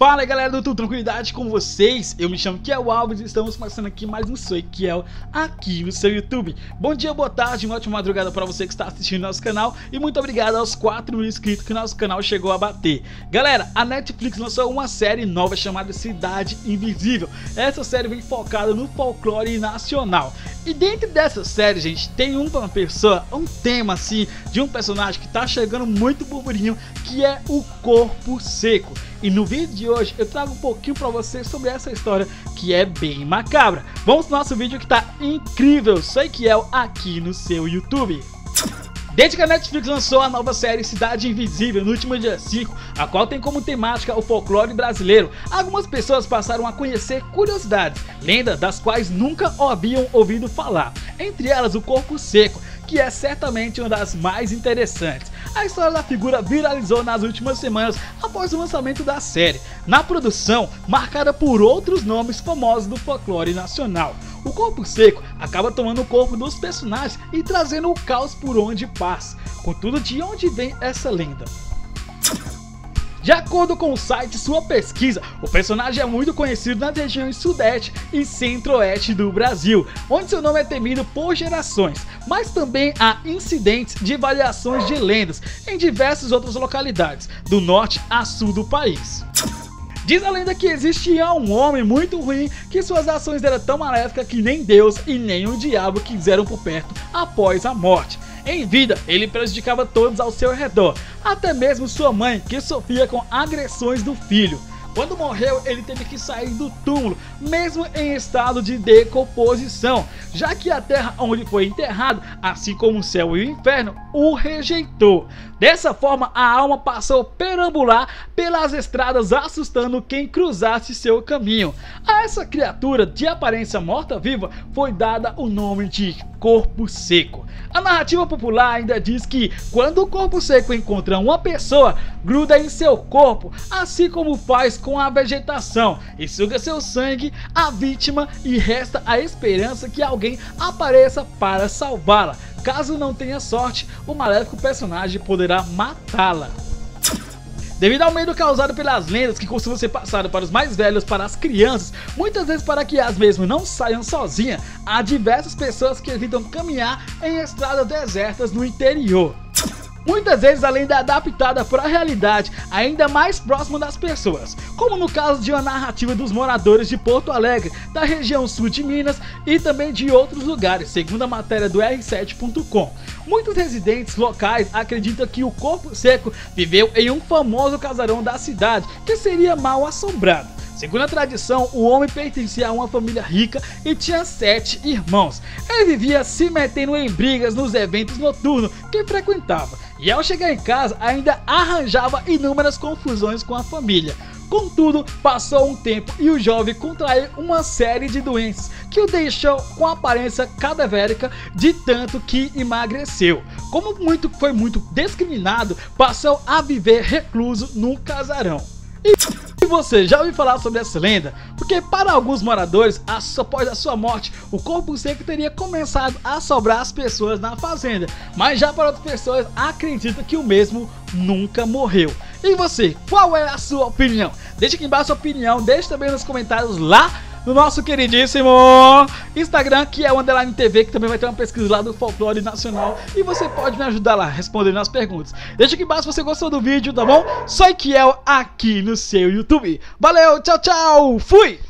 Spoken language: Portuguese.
Fala galera do Tudo Tranquilidade com vocês, eu me chamo Kiel Alves e estamos passando aqui mais um Sou Kiel aqui no seu YouTube. Bom dia, boa tarde, uma ótima madrugada para você que está assistindo nosso canal e muito obrigado aos 4 mil inscritos que nosso canal chegou a bater. Galera, a Netflix lançou uma série nova chamada Cidade Invisível. Essa série vem focada no folclore nacional. E dentro dessa série, gente, tem uma pessoa, um tema assim, de um personagem que tá chegando muito burburinho, que é o Corpo Seco. E no vídeo de hoje eu trago um pouquinho para vocês sobre essa história que é bem macabra. Vamos pro nosso vídeo que tá incrível, sei que é aqui no seu YouTube. Desde que a Netflix lançou a nova série Cidade Invisível no último dia 5, a qual tem como temática o folclore brasileiro, algumas pessoas passaram a conhecer curiosidades, lendas das quais nunca haviam ouvido falar, entre elas o Corpo Seco, que é certamente uma das mais interessantes. A história da figura viralizou nas últimas semanas após o lançamento da série, na produção marcada por outros nomes famosos do folclore nacional. O corpo seco acaba tomando o corpo dos personagens e trazendo o caos por onde passa. Contudo, de onde vem essa lenda? De acordo com o site Sua Pesquisa, o personagem é muito conhecido nas regiões sudeste e centro-oeste do Brasil, onde seu nome é temido por gerações, mas também há incidentes de variações de lendas em diversas outras localidades, do norte a sul do país. Diz a lenda que existia um homem muito ruim que suas ações eram tão maléficas que nem Deus e nem o diabo quiseram por perto após a morte. Em vida, ele prejudicava todos ao seu redor, até mesmo sua mãe, que sofria com agressões do filho. Quando morreu, ele teve que sair do túmulo, mesmo em estado de decomposição, já que a terra onde foi enterrado, assim como o céu e o inferno, o rejeitou. Dessa forma, a alma passou perambular pelas estradas, assustando quem cruzasse seu caminho. A essa criatura de aparência morta-viva foi dada o nome de corpo seco. A narrativa popular ainda diz que quando o corpo seco encontra uma pessoa, gruda em seu corpo, assim como faz com a vegetação, e suga seu sangue, a vítima, e resta a esperança que alguém apareça para salvá-la. Caso não tenha sorte, o maléfico personagem poderá matá-la. Devido ao medo causado pelas lendas que costumam ser passado para os mais velhos para as crianças, muitas vezes para que as mesmas não saiam sozinhas, há diversas pessoas que evitam caminhar em estradas desertas no interior. Muitas vezes a lenda é adaptada para a realidade ainda mais próxima das pessoas, como no caso de uma narrativa dos moradores de Porto Alegre, da região sul de Minas e também de outros lugares, segundo a matéria do R7.com. Muitos residentes locais acreditam que o corpo seco viveu em um famoso casarão da cidade, que seria mal assombrado. Segundo a tradição, o homem pertencia a uma família rica e tinha sete irmãos. Ele vivia se metendo em brigas nos eventos noturnos que frequentava e ao chegar em casa ainda arranjava inúmeras confusões com a família. Contudo, passou um tempo e o jovem contraiu uma série de doenças que o deixou com aparência cadavérica de tanto que emagreceu. Como muito foi muito discriminado, passou a viver recluso num casarão. E você já ouviu falar sobre essa lenda? Porque para alguns moradores, após a sua morte, o corpo seco teria começado a sobrar as pessoas na fazenda. Mas já para outras pessoas, acreditam que o mesmo nunca morreu. E você, qual é a sua opinião? Deixe aqui embaixo a sua opinião, deixe também nos comentários lá no nosso queridíssimo Instagram, que é o Underline TV, que também vai ter uma pesquisa lá do folclore nacional. E você pode me ajudar lá, respondendo as perguntas. Deixa aqui embaixo se você gostou do vídeo, tá bom? Sou Kiel aqui no seu YouTube. Valeu, tchau, tchau, fui!